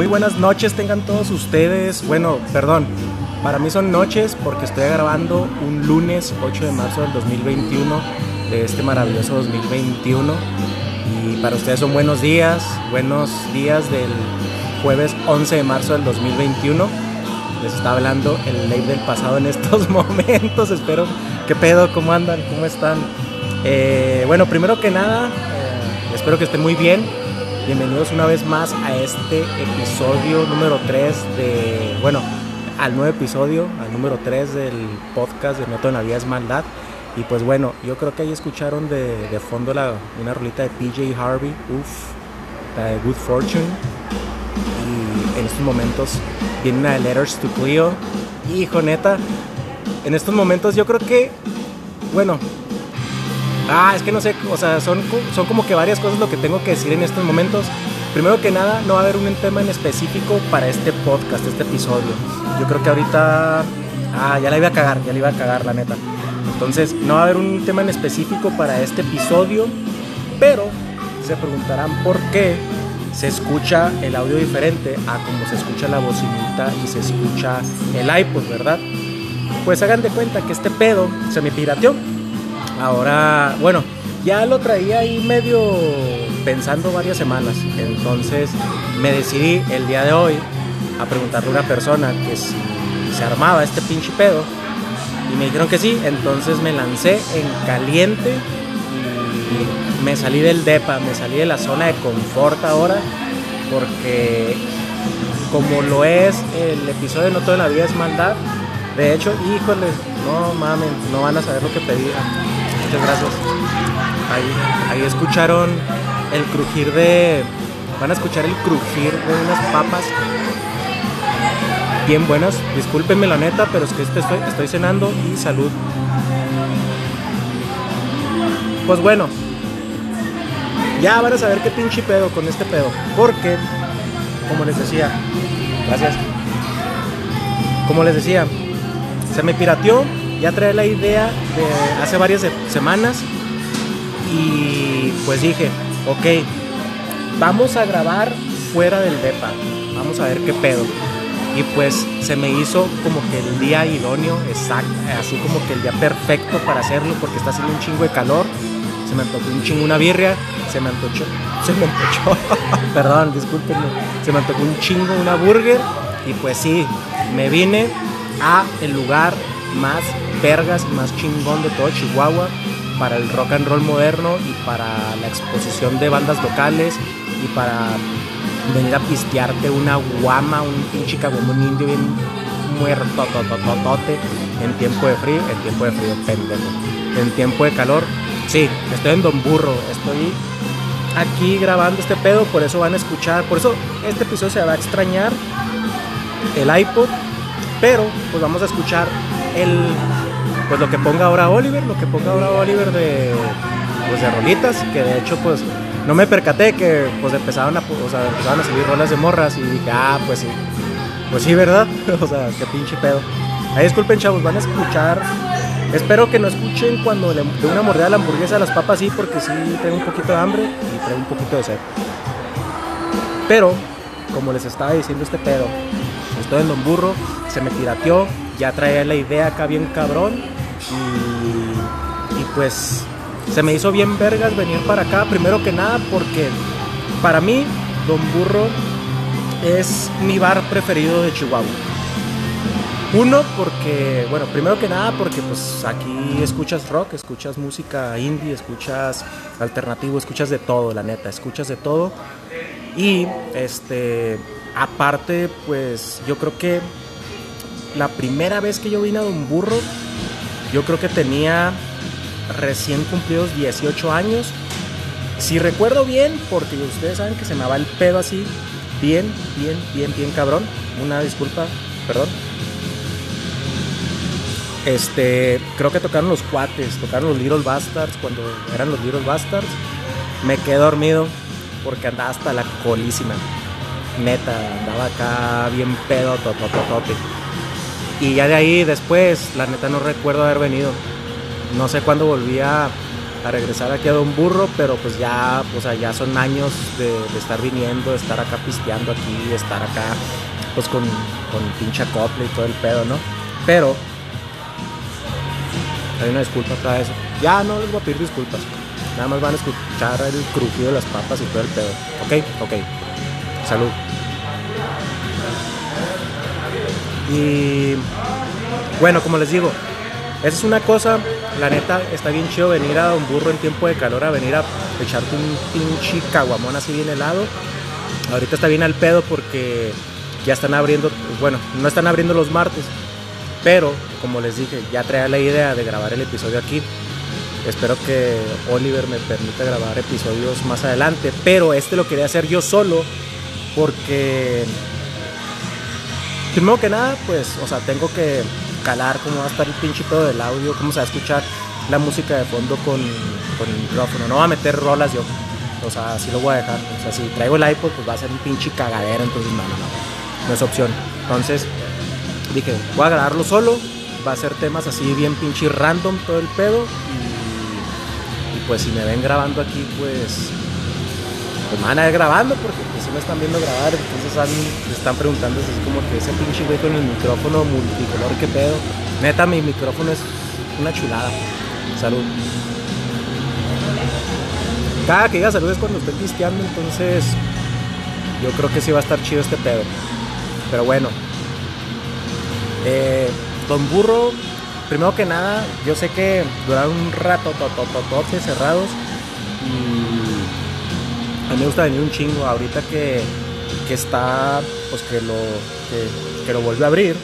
muy buenas noches tengan todos ustedes. Bueno, perdón, para mí son noches porque estoy grabando un lunes 8 de marzo del 2021 de este maravilloso 2021. Y para ustedes son buenos días, buenos días del jueves 11 de marzo del 2021. Les está hablando el ley del pasado en estos momentos. Espero que pedo, cómo andan, cómo están. Eh, bueno, primero que nada, eh, espero que estén muy bien. Bienvenidos una vez más a este episodio número 3 de, bueno, al nuevo episodio, al número 3 del podcast de No en la vida es maldad. Y pues bueno, yo creo que ahí escucharon de, de fondo la, una rolita de PJ Harvey, uff, la de Good Fortune. Y en estos momentos viene una de Letters to Cleo. Hijo, neta, en estos momentos yo creo que, bueno, Ah, es que no sé, o sea, son, son como que varias cosas lo que tengo que decir en estos momentos. Primero que nada, no va a haber un tema en específico para este podcast, este episodio. Yo creo que ahorita... Ah, ya la iba a cagar, ya la iba a cagar, la neta. Entonces, no va a haber un tema en específico para este episodio, pero se preguntarán por qué se escucha el audio diferente a como se escucha la bocinita y se escucha el iPod, ¿verdad? Pues hagan de cuenta que este pedo se me pirateó Ahora, bueno, ya lo traía ahí medio pensando varias semanas. Entonces me decidí el día de hoy a preguntarle a una persona que si se armaba este pinche pedo. Y me dijeron que sí. Entonces me lancé en caliente y me salí del DEPA, me salí de la zona de confort ahora. Porque como lo es el episodio No toda la vida es maldad. De hecho, híjoles, no mames, no van a saber lo que pedía muchas gracias. Ahí, ahí escucharon el crujir de. Van a escuchar el crujir de unas papas bien buenas. Discúlpenme la neta, pero es que estoy, estoy cenando y salud. Pues bueno, ya van a saber qué pinche pedo con este pedo. Porque, como les decía, gracias. Como les decía, se me pirateó ya trae la idea de hace varias semanas y pues dije, ok, vamos a grabar fuera del DEPA, vamos a ver qué pedo. Y pues se me hizo como que el día idóneo, exacto, así como que el día perfecto para hacerlo porque está haciendo un chingo de calor. Se me antojó un chingo una birria, se me antojó, se me antojó, perdón, discúlpenme, se me antojó un chingo una burger y pues sí, me vine a el lugar más vergas y más chingón de todo Chihuahua para el rock and roll moderno y para la exposición de bandas locales y para venir a pistearte una guama, un pinche un indio bien muerto, totototote, en tiempo de frío, en tiempo de frío, pendejo, en tiempo de calor. Sí, estoy en Don Burro, estoy aquí grabando este pedo, por eso van a escuchar, por eso este episodio se va a extrañar el iPod, pero pues vamos a escuchar el pues lo que ponga ahora Oliver, lo que ponga ahora Oliver de pues de rolitas, que de hecho pues no me percaté que pues empezaban a, o sea, empezaban a subir rolas de morras y dije, ah, pues sí. Pues sí, ¿verdad? o sea, qué pinche pedo. Ahí disculpen, chavos, van a escuchar. Espero que no escuchen cuando le doy una mordida a la hamburguesa a las papas, sí, porque sí tengo un poquito de hambre y traigo un poquito de sed. Pero, como les estaba diciendo este pedo, estoy en Don Burro, se me tirateó, ya traía la idea acá bien cabrón y, pues se me hizo bien vergas venir para acá, primero que nada porque para mí Don Burro es mi bar preferido de Chihuahua. Uno, porque, bueno, primero que nada, porque pues aquí escuchas rock, escuchas música indie, escuchas alternativo, escuchas de todo, la neta, escuchas de todo. Y, este, aparte, pues yo creo que la primera vez que yo vine a Don Burro, yo creo que tenía recién cumplidos 18 años. Si recuerdo bien, porque ustedes saben que se me va el pedo así, bien, bien, bien, bien cabrón. Una disculpa, perdón. Este, creo que tocaron los cuates, tocaron los Little Bastards cuando eran los Little Bastards. Me quedé dormido porque andaba hasta la colísima. Neta, andaba acá bien pedo, totototote. Y ya de ahí después, la neta no recuerdo haber venido. No sé cuándo volví a, regresar aquí a Don Burro, pero pues ya, o ya son años de, estar viniendo, de estar acá pisteando aquí, de estar acá pues con, con pinche acople y todo el pedo, ¿no? Pero hay una disculpa para eso. Ya no les voy a pedir disculpas. Nada más van a escuchar el crujido de las papas y todo el pedo. Ok, ok. Salud. Y bueno, como les digo, esa es una cosa, la neta, está bien chido venir a Don Burro en tiempo de calor, a venir a echarte un pinche caguamón así bien helado. Ahorita está bien al pedo porque ya están abriendo, bueno, no están abriendo los martes, pero como les dije, ya traía la idea de grabar el episodio aquí. Espero que Oliver me permita grabar episodios más adelante, pero este lo quería hacer yo solo porque primero que nada, pues, o sea, tengo que calar cómo va a estar el pinche pedo del audio, cómo se va a escuchar la música de fondo con, con el micrófono. No va a meter rolas yo, o sea, así lo voy a dejar. O sea, si traigo el iPod, pues va a ser un pinche cagadero, entonces no, no, no, no es opción. Entonces dije, voy a grabarlo solo, va a ser temas así bien pinche random todo el pedo y, pues si me ven grabando aquí, pues pues me van a ver grabando porque si me están viendo grabar, entonces me están preguntando así como que ese pinche güey con el micrófono multicolor, qué pedo. Neta, mi micrófono es una chulada. Salud. Cada que diga salud es cuando estoy pisteando, entonces yo creo que sí va a estar chido este pedo. Pero bueno. Eh, Don Burro, primero que nada, yo sé que duraron un rato, totototote cerrados. Y a mí me gusta venir un chingo. Ahorita que, que está, pues que lo, que, lo vuelve a abrir,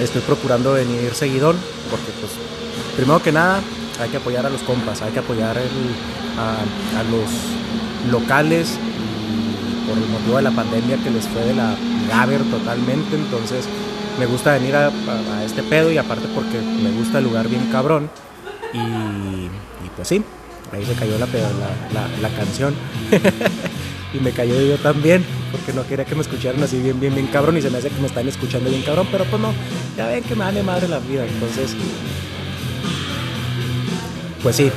estoy procurando venir seguidón. Porque, pues, primero que nada, hay que apoyar a los compas, hay que apoyar a, los locales y por el motivo de la pandemia que les fue de la Gaber totalmente. Entonces, me gusta venir a, este pedo y aparte porque me gusta el lugar bien cabrón. Y pues sí, ahí se cayó la, la, la, la canción. y me cayó yo también, porque no quería que me escucharan así bien, bien, bien cabrón. Y se me hace que me están escuchando bien cabrón, pero pues no, ya ven que me dan de madre la vida. Entonces, pues sí.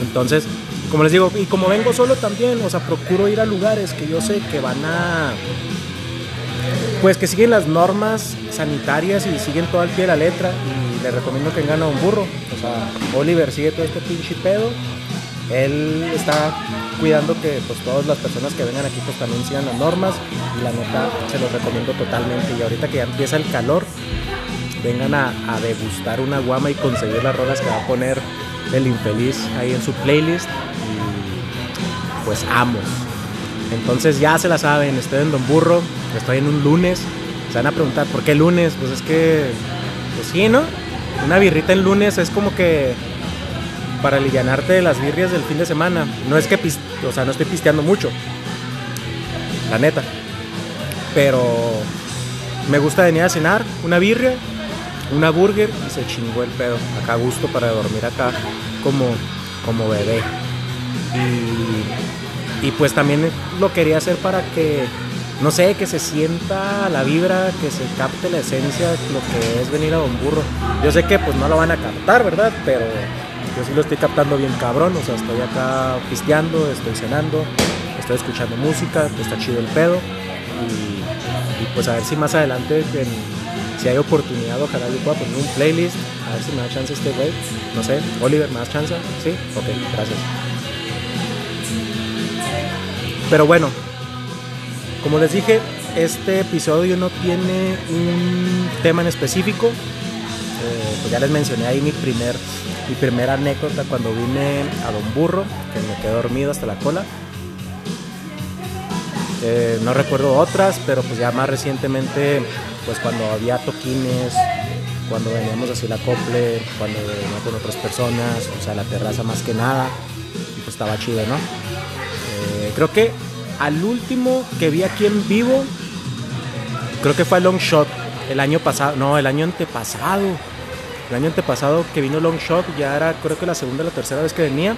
Entonces, como les digo, y como vengo solo también, o sea, procuro ir a lugares que yo sé que van a pues que siguen las normas sanitarias y siguen todo al pie de la letra y le recomiendo que vengan a un burro. O sea, Oliver sigue todo este pinche pedo. Él está cuidando que pues todas las personas que vengan aquí pues también sigan las normas y la neta se los recomiendo totalmente. Y ahorita que ya empieza el calor, vengan a, degustar una guama y conseguir las rolas que va a poner el infeliz ahí en su playlist y pues amos. Entonces ya se la saben, estoy en Don Burro, estoy en un lunes. Se van a preguntar, ¿por qué lunes? Pues es que, pues sí, ¿no? Una birrita en lunes es como que para alivianarte de las birrias del fin de semana. No es que, o sea, no estoy pisteando mucho, la neta. Pero me gusta venir a cenar, una birria, una burger y se chingó el pedo. Acá a gusto para dormir acá como, como bebé. Y, y pues también lo quería hacer para que no sé, que se sienta la vibra, que se capte la esencia lo que es venir a Don Burro. Yo sé que pues no lo van a captar, ¿verdad? Pero yo sí lo estoy captando bien cabrón, o sea, estoy acá pisteando, estoy cenando, estoy escuchando música, está chido el pedo. Y, pues a ver si más adelante, si hay oportunidad, ojalá yo pueda poner un playlist, a ver si me da chance este güey. No sé, Oliver, ¿me das chance? Sí, ok, gracias. Pero bueno, como les dije, este episodio no tiene un tema en específico. Eh, pues ya les mencioné ahí mi primer mi primera anécdota cuando vine a Don Burro, que me quedé dormido hasta la cola. Eh, no recuerdo otras, pero pues ya más recientemente, pues cuando había toquines, cuando veníamos así la cople, cuando venía con otras personas, o sea, la terraza más que nada, pues estaba chido, ¿no? Eh, creo que al último que vi aquí en vivo, creo que fue Long Shot el año pasado, no, el año antepasado. El año antepasado que vino Long Shot, ya era creo que la segunda o la tercera vez que venía.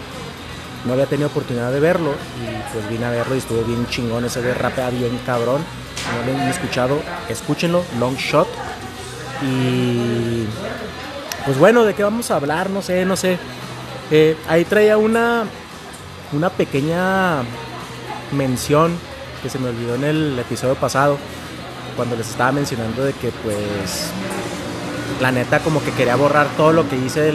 No había tenido oportunidad de verlo y pues vine a verlo y estuvo bien chingón. Ese de rapea bien cabrón. No lo han escuchado, escúchenlo, Long Shot. Y pues bueno, ¿de qué vamos a hablar? No sé, no sé. Eh, ahí traía una, una pequeña mención que se me olvidó en el episodio pasado, cuando les estaba mencionando de que pues la neta como que quería borrar todo lo que hice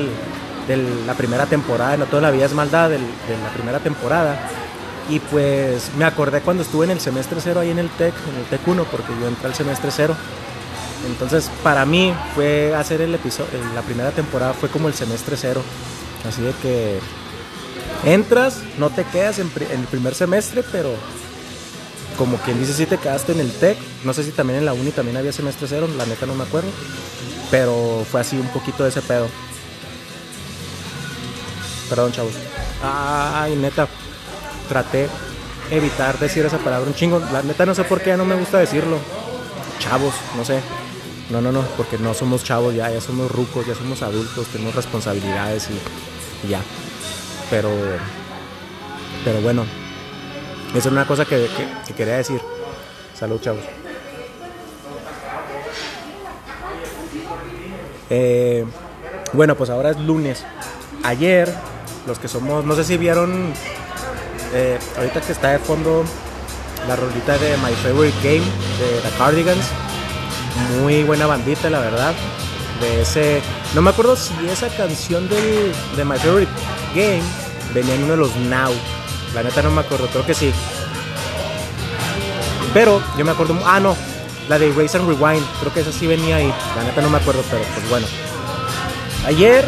de la primera temporada, no toda la vida es maldad de la primera temporada. Y pues me acordé cuando estuve en el semestre cero ahí en el TEC, en el TEC 1, porque yo entré al semestre cero. Entonces para mí fue hacer el episodio, la primera temporada fue como el semestre cero. Así de que entras, no te quedas en, el primer semestre, pero como quien dice, si te quedaste en el TEC. No sé si también en la uni también había semestre cero, la neta no me acuerdo. Pero fue así un poquito de ese pedo. Perdón, chavos. Ay, neta. Traté evitar decir esa palabra un chingo. La neta no sé por qué no me gusta decirlo. Chavos, no sé. No, no, no, porque no somos chavos ya, ya somos rucos, ya somos adultos, tenemos responsabilidades y, ya. Pero, pero bueno, esa es una cosa que quería decir. Salud, chavos. Eh, bueno, pues ahora es lunes. Ayer, los que somos, no sé si vieron, eh, ahorita que está de fondo la rolita de My Favorite Game de The Cardigans. Muy buena bandita, la verdad. De ese, no me acuerdo si esa canción de, de My Favorite Game venía en uno de los Now. La neta no me acuerdo, creo que sí. Pero yo me acuerdo, ah no, la de Race and Rewind, creo que esa sí venía ahí. La neta no me acuerdo, pero pues bueno. Ayer,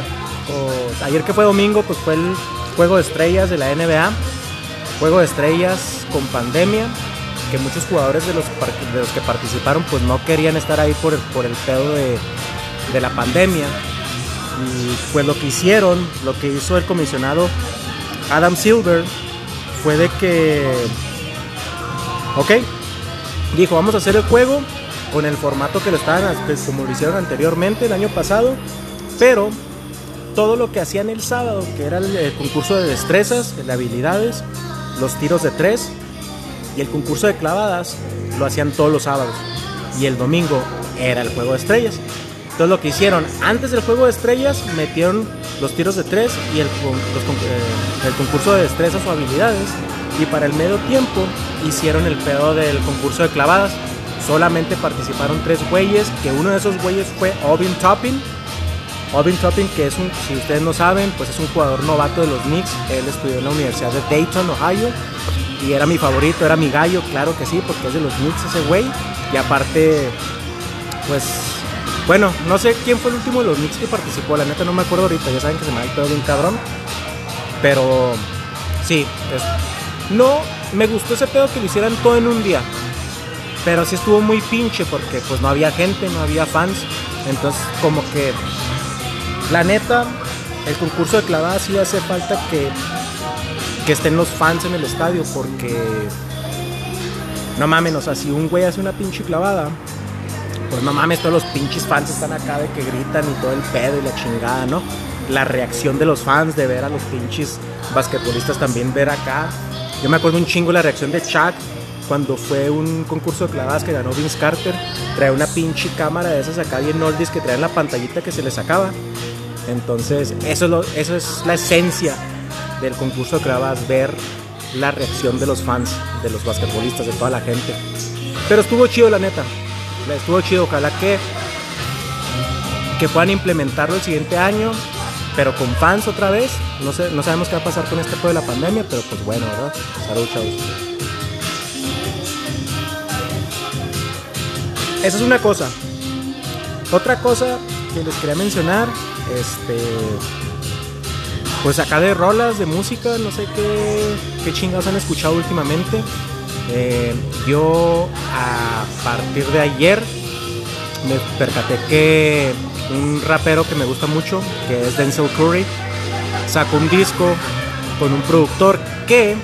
o ayer que fue domingo, pues fue el juego de estrellas de la NBA. Juego de estrellas con pandemia, que muchos jugadores de los, de los que participaron pues no querían estar ahí por por el pedo de, de la pandemia. Y pues lo que hicieron, lo que hizo el comisionado Adam Silver fue de que, ok, dijo, vamos a hacer el juego con el formato que lo estaban, pues, como lo hicieron anteriormente el año pasado, pero todo lo que hacían el sábado, que era el, concurso de destrezas, de habilidades, los tiros de tres y el concurso de clavadas, lo hacían todos los sábados. Y el domingo era el juego de estrellas. Entonces lo que hicieron, antes del juego de estrellas, metieron los tiros de tres y el, eh, el concurso de destrezas o habilidades. Y para el medio tiempo hicieron el pedo del concurso de clavadas. Solamente participaron tres güeyes, que uno de esos güeyes fue Ovin Toppin. Ovin Toppin, que es un, si ustedes no saben, pues es un jugador novato de los Knicks. Él estudió en la Universidad de Dayton, Ohio. Y era mi favorito, era mi gallo, claro que sí, porque es de los Knicks ese güey. Y aparte, pues, bueno, no sé quién fue el último de los Knicks que participó. La neta no me acuerdo ahorita, ya saben que se me ha el bien cabrón. Pero, sí, no me gustó ese pedo que lo hicieran todo en un día. Pero sí estuvo muy pinche porque pues no había gente, no había fans. Entonces como que la neta, el concurso de clavadas sí hace falta que, que estén los fans en el estadio porque no mames, o sea, si un güey hace una pinche clavada, pues no mames, todos los pinches fans están acá de que gritan y todo el pedo y la chingada, ¿no? La reacción de los fans de ver a los pinches basquetbolistas también ver acá yo me acuerdo un chingo la reacción de Chuck cuando fue un concurso de clavadas que ganó Vince Carter. Trae una pinche cámara de esas acá bien oldies que traen la pantallita que se le sacaba. Entonces, eso es, la esencia del concurso de clavadas, ver la reacción de los fans, de los basquetbolistas, de toda la gente. Pero estuvo chido, la neta. Estuvo chido. Ojalá que puedan implementarlo el siguiente año pero con fans otra vez. No, sé, no sabemos qué va a pasar con este juego de la pandemia, pero pues bueno, ¿verdad? Salud, chavos. Esa es una cosa. Otra cosa que les quería mencionar, este, pues acá de rolas de música, no sé qué, qué chingados han escuchado últimamente. Eh, yo a partir de ayer me percaté que un rapero que me gusta mucho, que es Denzel Curry, sacó un disco con un productor que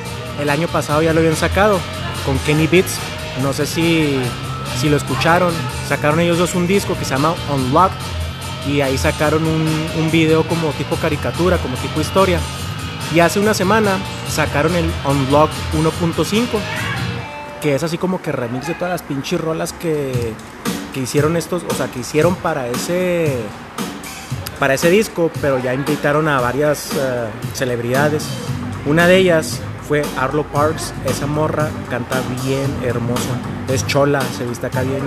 el año pasado ya lo habían sacado, con Kenny Beats. No sé si, si lo escucharon. Sacaron ellos dos un disco que se llama Unlock y ahí sacaron un, un video como tipo caricatura, como tipo historia. Y hace una semana sacaron el Unlock 1.5, que es así como que remix de todas las pinches rolas que, que hicieron estos, o sea, que hicieron para ese para ese disco, pero ya invitaron a varias eh, celebridades. Una de ellas fue Arlo Parks. Esa morra canta bien hermoso. Es chola, se viste acá bien,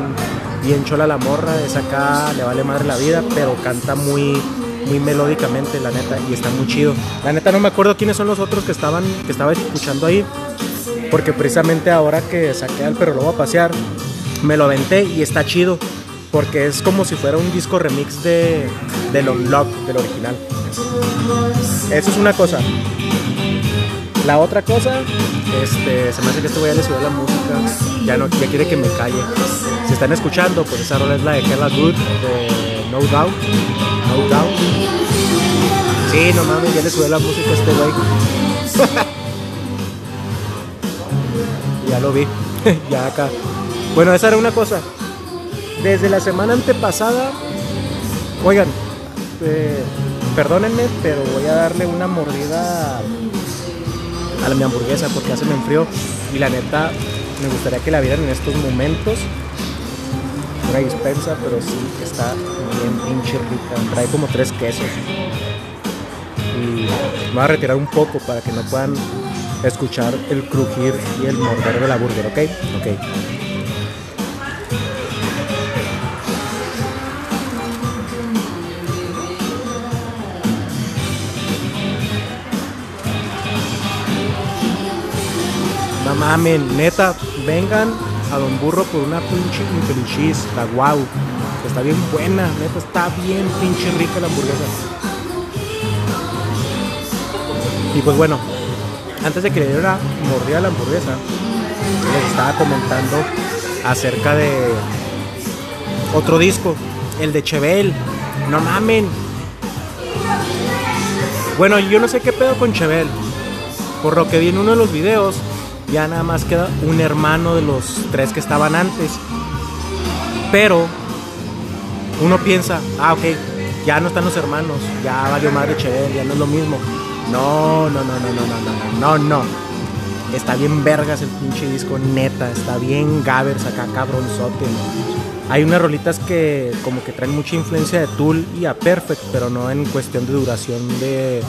bien chola la morra. Es acá, le vale madre la vida, pero canta muy, muy melódicamente, la neta, y está muy chido. La neta no me acuerdo quiénes son los otros que estaban, que estaba escuchando ahí, porque precisamente ahora que saqué al perro lobo a pasear, me lo aventé y está chido, porque es como si fuera un disco remix de del Unlock, del original. Eso es una cosa. La otra cosa, este, se me hace que este güey le subió la música, ya no ya quiere que me calle. Si están escuchando, pues esa rola es la de Hella Good de No Doubt. No Doubt. Sí, no mames, ya le subió la música a este güey. ya lo vi, ya acá. Bueno, esa era una cosa. Desde la semana antepasada, oigan, eh, perdónenme, pero voy a darle una mordida a mi hamburguesa porque ya se me enfrió y la neta me gustaría que la vieran en estos momentos. Una dispensa, pero sí está bien pinche rica. Trae como tres quesos. Y me voy a retirar un poco para que no puedan escuchar el crujir y el morder de la burger, ¿ok? Ok. Mamen, neta, vengan a Don Burro por una pinche infeliz, guau. Está bien buena, neta, está bien pinche rica la hamburguesa. Y pues bueno, antes de que le diera mordida la hamburguesa, les estaba comentando acerca de otro disco, el de Chevel. No mamen. Bueno, yo no sé qué pedo con Chevel. Por lo que vi en uno de los videos, ya nada más queda un hermano de los tres que estaban antes. Pero uno piensa, ah, ok, ya no están los hermanos, ya valió madre Chevel, ya no es lo mismo. No, no, no, no, no, no, no, no, no. Está bien vergas el pinche disco, neta, está bien Gavers acá, cabronzote. Hay unas rolitas que como que traen mucha influencia de Tool y a Perfect, pero no en cuestión de duración de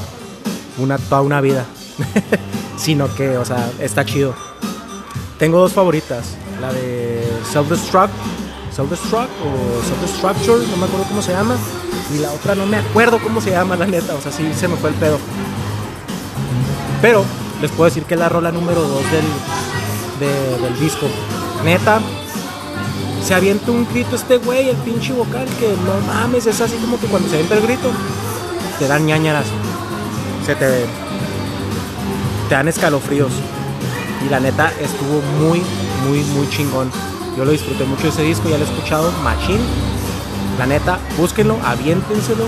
una, toda una vida. sino que, o sea, está chido. Tengo dos favoritas, la de Self-Destruct, Self-Destruct o Self-Destructure, no me acuerdo cómo se llama, y la otra no me acuerdo cómo se llama, la neta, o sea, sí se me fue el pedo. Pero les puedo decir que es la rola número 2 del, de- del disco. Neta, se avienta un grito este güey, el pinche vocal, que no mames, es así como que cuando se avienta el grito, te dan ñañaras. Se te te dan escalofríos. Y la neta estuvo muy, muy, muy chingón. Yo lo disfruté mucho ese disco, ya lo he escuchado, Machine. La neta, búsquenlo, aviéntenselo.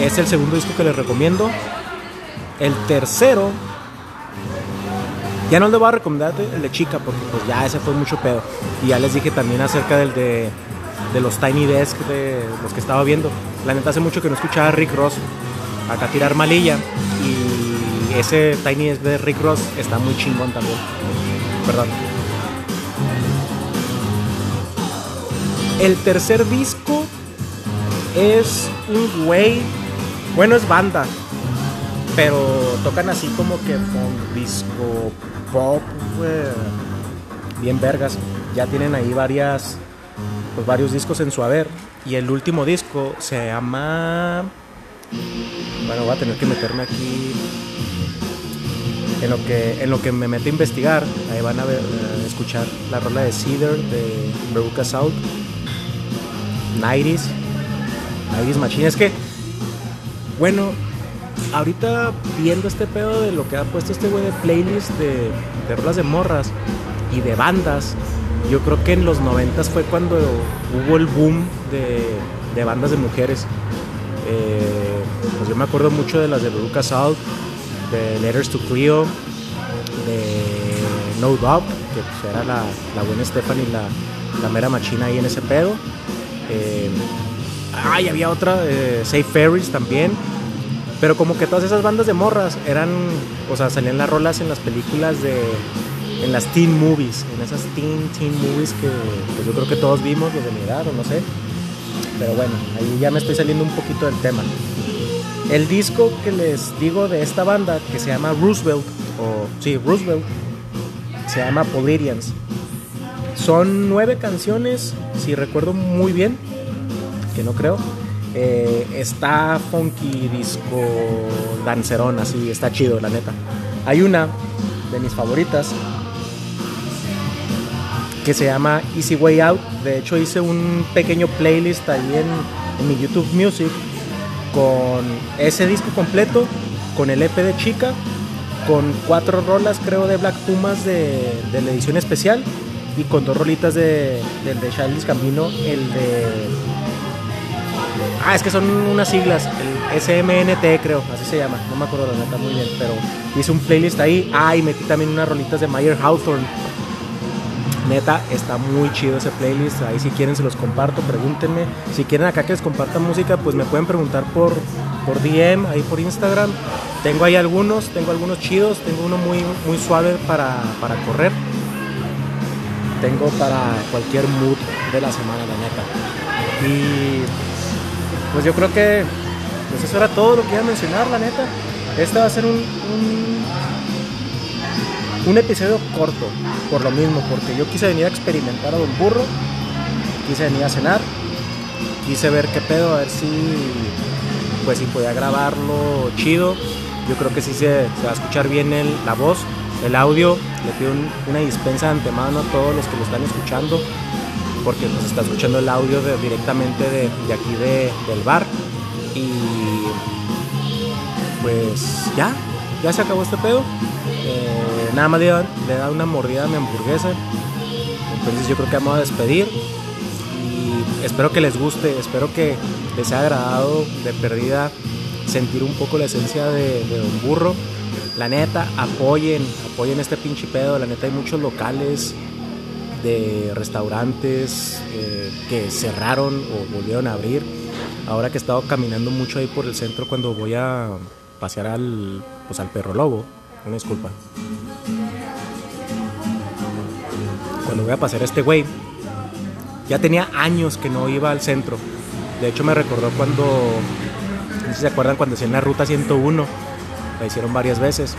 Es el segundo disco que les recomiendo. El tercero, ya no les voy a recomendar el de Chica, porque pues ya ese fue mucho pedo. Y ya les dije también acerca del de, de los Tiny Desk, de los que estaba viendo. La neta hace mucho que no escuchaba a Rick Ross acá tirar malilla. Y ese Tiny Desk de Rick Ross está muy chingón también. Perdón. El tercer disco es un güey. Bueno, es banda. Pero tocan así como que disco pop. Bien vergas. Ya tienen ahí varias. Pues varios discos en su haber. Y el último disco se llama. Bueno, voy a tener que meterme aquí. En lo que, en lo que me meto a investigar, ahí van a eh, escuchar la rola de Cedar de Veruca South. 90s. 90s Machine. Es que, bueno, ahorita viendo este pedo de lo que ha puesto este güey de playlist de, de rolas de morras y de bandas, yo creo que en los 90 fue cuando hubo el boom de, de bandas de mujeres. Eh, pues yo me acuerdo mucho de las de Veruca Salt, Letters to Cleo, de No Doubt, que pues era la, la buena Stephanie, la, la mera machina ahí en ese pedo. Eh, ah, y había otra, eh, Safe Ferries también. Pero como que todas esas bandas de morras eran, o sea, salían las rolas en las películas de, en las teen movies, en esas teen, teen movies que pues yo creo que todos vimos, los de mi edad, o no sé. Pero bueno, ahí ya me estoy saliendo un poquito del tema. El disco que les digo de esta banda, que se llama Roosevelt, o sí, Roosevelt, se llama Polirians. Son nueve canciones, si recuerdo muy bien, que no creo. Eh, está funky, disco, dancerón, así, está chido, la neta. Hay una de mis favoritas que se llama Easy Way Out. De hecho, hice un pequeño playlist ahí en, en mi YouTube Music con ese disco completo, con el EP de Chica, con cuatro rolas, creo, de Black Pumas de, la edición especial y con dos rolitas de, del de Charles Gambino, el de. Ah, es que son unas siglas, el SMNT creo, así se llama, no me acuerdo la neta muy bien, pero hice un playlist ahí. Ah, y metí también unas rolitas de Mayer Hawthorne. Neta, está muy chido ese playlist. Ahí si quieren se los comparto, pregúntenme. Si quieren acá que les comparta música, pues me pueden preguntar por, por DM, ahí por Instagram. Tengo ahí algunos, tengo algunos chidos, tengo uno muy, muy suave para, para correr. Tengo para cualquier mood de la semana, la neta. Y pues yo creo que pues eso era todo lo que iba a mencionar, la neta. Este va a ser un, un, un episodio corto, por lo mismo, porque yo quise venir a experimentar a Don Burro, quise venir a cenar, quise ver qué pedo, a ver si pues si podía grabarlo chido. Yo creo que sí se, se va a escuchar bien el, la voz, el audio. Le pido un- una dispensa de antemano a todos los que lo están escuchando, porque nos está escuchando el audio directamente de, de aquí de- del bar. Y pues ya, ya se acabó este pedo. Nada más le, da- le dado una mordida a mi hamburguesa. Entonces yo creo que vamos a despedir. Y espero que les guste, espero que les haya agradado de perdida sentir un poco la esencia de, de Don Burro. La neta, apoyen, apoyen este pinche pedo. La neta hay muchos locales de restaurantes eh, que cerraron o volvieron a abrir. Ahora que he estado caminando mucho ahí por el centro cuando voy a pasear al, pues al perro lobo, una disculpa. Cuando voy a pasear a este güey, ya tenía años que no iba al centro. De hecho me recordó cuando, no sé si se acuerdan cuando hacían la ruta 101, la hicieron varias veces.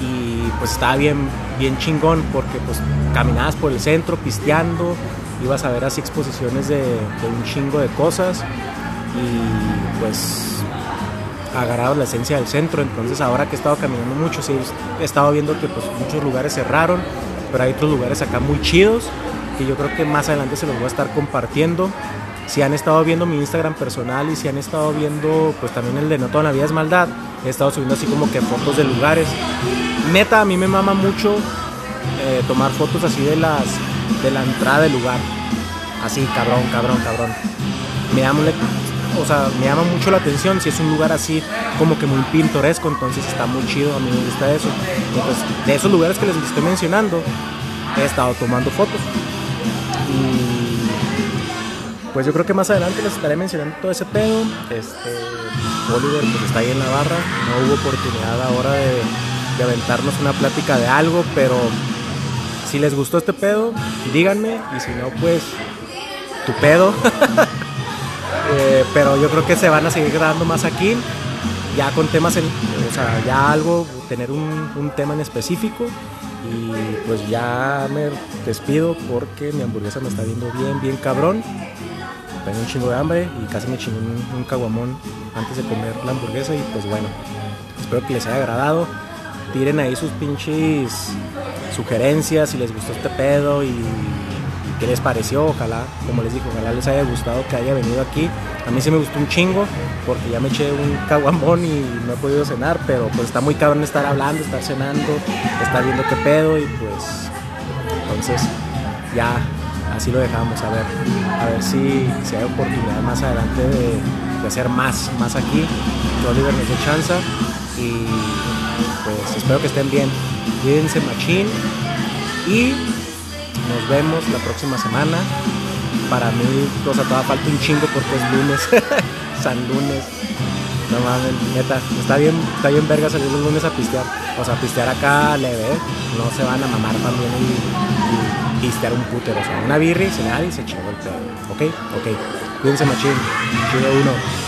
Y pues estaba bien, bien chingón porque pues caminabas por el centro pisteando, ibas a ver así exposiciones de, de un chingo de cosas y pues agarrado la esencia del centro. Entonces ahora que he estado caminando mucho, sí he estado viendo que pues muchos lugares cerraron, pero hay otros lugares acá muy chidos que yo creo que más adelante se los voy a estar compartiendo. Si han estado viendo mi Instagram personal y si han estado viendo pues también el de No Toda la Vida es Maldad, he estado subiendo así como que fotos de lugares. Neta, a mí me mama mucho eh, tomar fotos así de las de la entrada del lugar. Así, cabrón, cabrón, cabrón. Me llama, o sea, me llama mucho la atención si es un lugar así como que muy pintoresco, entonces está muy chido, a mí me gusta eso. Entonces, de esos lugares que les estoy mencionando, he estado tomando fotos. Y pues yo creo que más adelante les estaré mencionando todo ese pedo. Este, Oliver pues está ahí en la barra, no hubo oportunidad ahora de, de aventarnos una plática de algo, pero si les gustó este pedo, díganme, y si no, pues tu pedo. Eh, pero yo creo que se van a seguir grabando más aquí, ya con temas, en, o sea, ya algo, tener un, tema en específico. Y pues ya me despido porque mi hamburguesa me está viendo bien, bien cabrón. Tengo un chingo de hambre y casi me chingo un, un caguamón antes de comer la hamburguesa. Y pues bueno, espero que les haya agradado. Tiren ahí sus pinches sugerencias si les gustó este pedo y qué les pareció, ojalá, como les dije, ojalá les haya gustado que haya venido aquí. A mí sí me gustó un chingo, porque ya me eché un caguamón y no he podido cenar, pero pues está muy cabrón estar hablando, estar cenando, estar viendo qué pedo y pues entonces ya así lo dejamos, a ver, a ver si, si hay oportunidad más adelante de, de hacer más, más aquí, que Oliver nos dé chance y pues espero que estén bien, cuídense machín y nos vemos la próxima semana. Para mí, o sea, todavía falta un chingo porque es lunes. San lunes. No mames, neta. Está bien, está bien verga salir los lunes a pistear. O sea, pistear acá leve, ¿eh? No se van a mamar también y, pistear un putero. O sea, una birria y cenar y se chingó el pedo. ¿Ok? Ok. Cuídense machín. Chido uno.